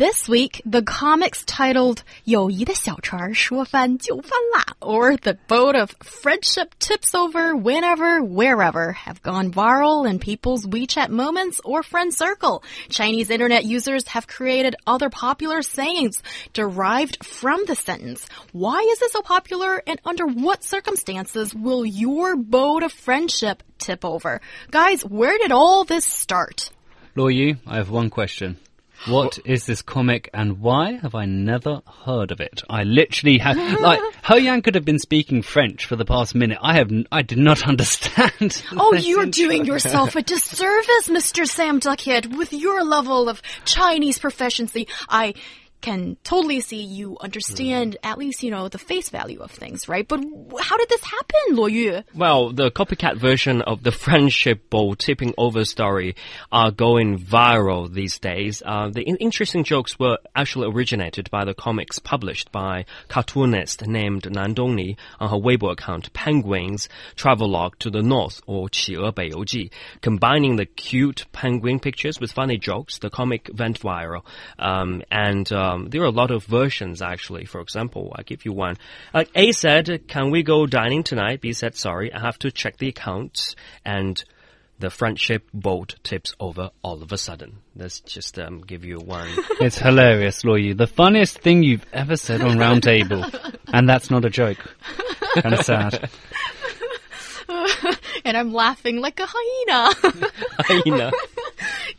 This week, the comics titled 友谊的小船说翻就翻啦, or the boat of friendship tips over whenever, wherever have gone viral in people's WeChat moments or friend circle. Chinese internet users have created other popular sayings derived from the sentence. Why is it so popular and under what circumstances will your boat of friendship tip over? Guys, where did all this start? Luo Yu, I have one question. What is this comic and why have I never heard of it? I literally have, like, He Yang could have been speaking French for the past minute. I have, I did not understand. Oh, you're doing yourself a disservice, Mr. Sam Duckett, with your level of Chinese proficiency. I can totally see you understand at least, you know, the face value of things, right? But how did this happen, Luo Yu? Well, the copycat version of the friendship boat tipping over story are going viral these days. Uh, the in interesting jokes were actually originated by the comics published by cartoonist named Nan Dongni on her Weibo account, Penguins Travelogue to the North, or 企鹅北游记. Combining the cute penguin pictures with funny jokes, the comic went viral. Um, and, uh, um, there are a lot of versions actually. For example, I give you one. Uh, A said, "Can we go dining tonight?" B said, "Sorry, I have to check the accounts." And the friendship boat tips over all of a sudden. Let's just um, give you one. It's hilarious, Luo Yu. The funniest thing you've ever said on Roundtable, and that's not a joke. Kind of sad. and I'm laughing like a hyena. hyena.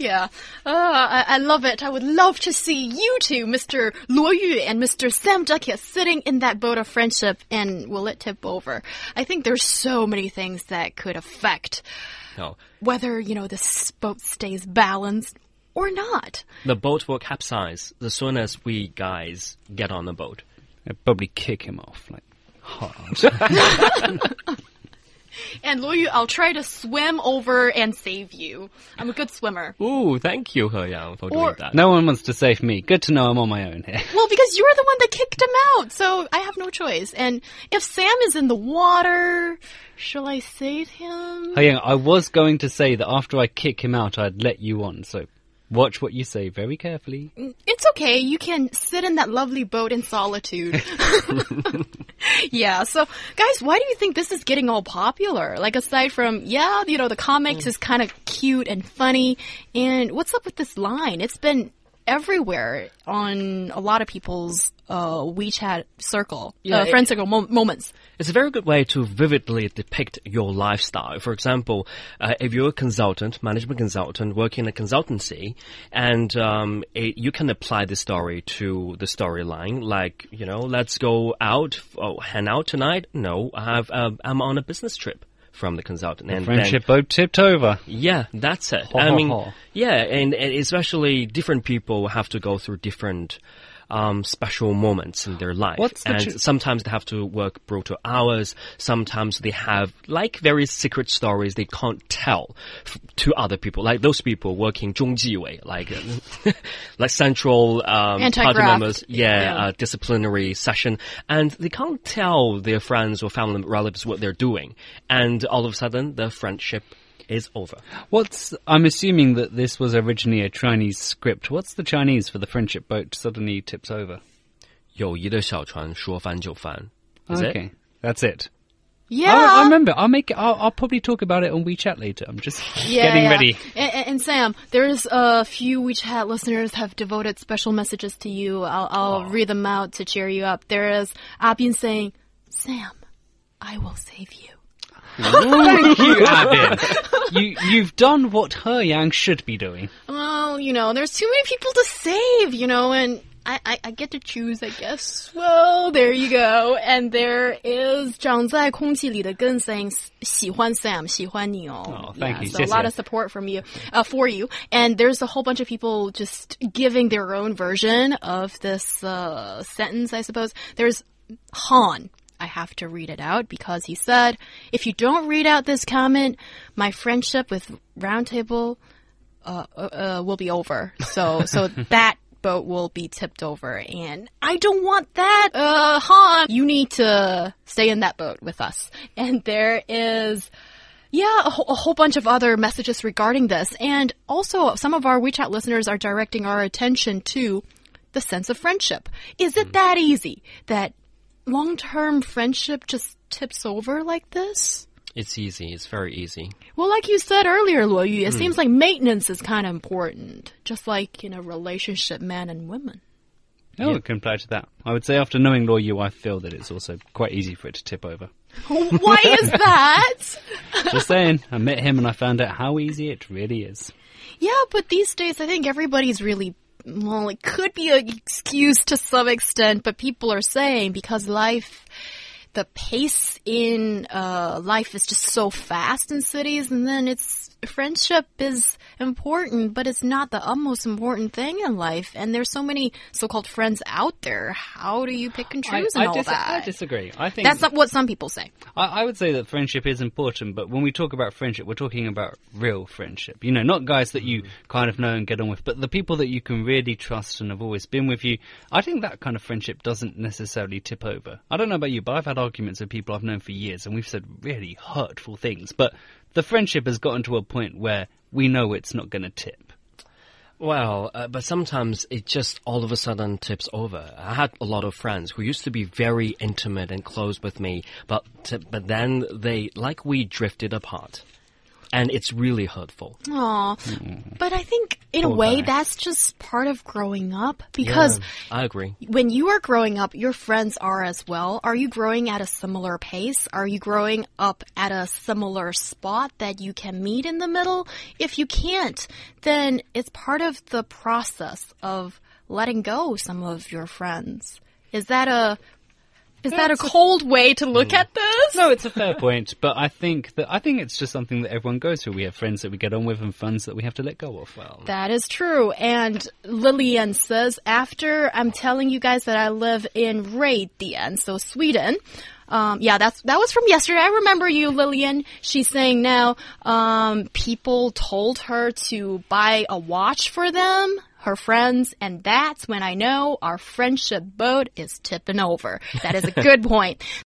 Yeah. Uh, I, I, love it. I would love to see you two, Mr. Luo Yu and Mr. Sam Duckett, sitting in that boat of friendship and will it tip over? I think there's so many things that could affect no. whether, you know, this boat stays balanced or not. The boat will capsize as soon as we guys get on the boat. I'd probably kick him off, like, hard. And Luo Yu, I'll try to swim over and save you. I'm a good swimmer. Ooh, thank you, He Yang, for or, doing that. No one wants to save me. Good to know I'm on my own here. Well, because you're the one that kicked him out, so I have no choice. And if Sam is in the water, shall I save him? He Yang, I was going to say that after I kick him out, I'd let you on, so Watch what you say very carefully. Mm, it's okay. You can sit in that lovely boat in solitude. yeah. So, guys, why do you think this is getting all popular? Like, aside from, yeah, you know, the comics mm. is kind of cute and funny. And what's up with this line? It's been everywhere on a lot of people's uh, WeChat circle, yeah, uh, friend circle mo moments. It's a very good way to vividly depict your lifestyle. For example, uh, if you're a consultant, management consultant, working in a consultancy, and um, it, you can apply the story to the storyline, like you know, let's go out, oh, hang out tonight. No, I have, uh, I'm on a business trip from the consultant. The and friendship then, boat tipped over. Yeah, that's it. I mean, yeah, and, and especially different people have to go through different um, special moments in their life. What's the and sometimes they have to work brutal hours. Sometimes they have like very secret stories they can't tell to other people. Like those people working Zhongjiwei, like like central um, party members, yeah, yeah. Uh, disciplinary session, and they can't tell their friends or family relatives what they're doing, and all of a sudden the friendship is over. What's I'm assuming that this was originally a Chinese script. What's the Chinese for the friendship boat suddenly tips over? 友谊的小船说翻就翻. Is okay, it? that's it. Yeah, I, I, remember. I'll make it. I'll, I'll, probably talk about it on WeChat later. I'm just yeah, getting yeah. ready. And, and, Sam, there's a few WeChat listeners have devoted special messages to you. I'll, I'll read them out to cheer you up. There is Abin saying, "Sam, I will save you." Thank you, Abin. You, you've done what He Yang should be doing. Well, you know, there's too many people to save, you know, and I, I, I get to choose, I guess. Well, there you go. And there is 长在空气里的 Gun saying, 喜欢 Sam, 喜欢你哦. Oh, thank yeah, you. So a lot of support from you, uh, for you. And there's a whole bunch of people just giving their own version of this uh, sentence, I suppose. There's Han I have to read it out because he said, if you don't read out this comment, my friendship with Roundtable uh, uh, uh, will be over. So, so that boat will be tipped over, and I don't want that. Uh, Han, you need to stay in that boat with us. And there is. Yeah, a, a whole bunch of other messages regarding this. And also, some of our WeChat listeners are directing our attention to the sense of friendship. Is it that easy that long term friendship just tips over like this? It's easy. It's very easy. Well, like you said earlier, Luo Yu, it hmm. seems like maintenance is kind of important, just like in a relationship, man and women. Oh, it can apply to that. I would say after knowing Luo Yu, I feel that it's also quite easy for it to tip over. Why is that? Just saying, I met him and I found out how easy it really is. yeah, but these days I think everybody's really well, it could be an excuse to some extent, but people are saying because life, the pace in uh, life is just so fast in cities, and then it's friendship is important, but it's not the utmost important thing in life. And there's so many so-called friends out there. How do you pick and choose and all dis- that? I disagree. I think That's not what some people say. I, I would say that friendship is important, but when we talk about friendship, we're talking about real friendship. You know, not guys that you kind of know and get on with, but the people that you can really trust and have always been with you. I think that kind of friendship doesn't necessarily tip over. I don't know about you, but I've had arguments with people I've known for years, and we've said really hurtful things, but the friendship has gotten to a point where we know it's not going to tip. Well, uh, but sometimes it just all of a sudden tips over. I had a lot of friends who used to be very intimate and close with me, but but then they like we drifted apart, and it's really hurtful. Aw. But I think, in a way, guy. that's just part of growing up because Yeah, I agree. when you are growing up, your friends are as well. Are you growing at a similar pace? Are you growing up at a similar spot that you can meet in the middle? If you can't, then it's part of the process of letting go some of your friends. Is that a is that a cold way to look at this? No, it's a fair point, but I think that I think it's just something that everyone goes through. We have friends that we get on with and friends that we have to let go of. Well, That is true. And Lillian says, after I'm telling you guys that I live in Radian, so Sweden. Um, yeah, that's that was from yesterday. I remember you, Lillian. She's saying now um, people told her to buy a watch for them, her friends, and that's when I know our friendship boat is tipping over. That is a good point.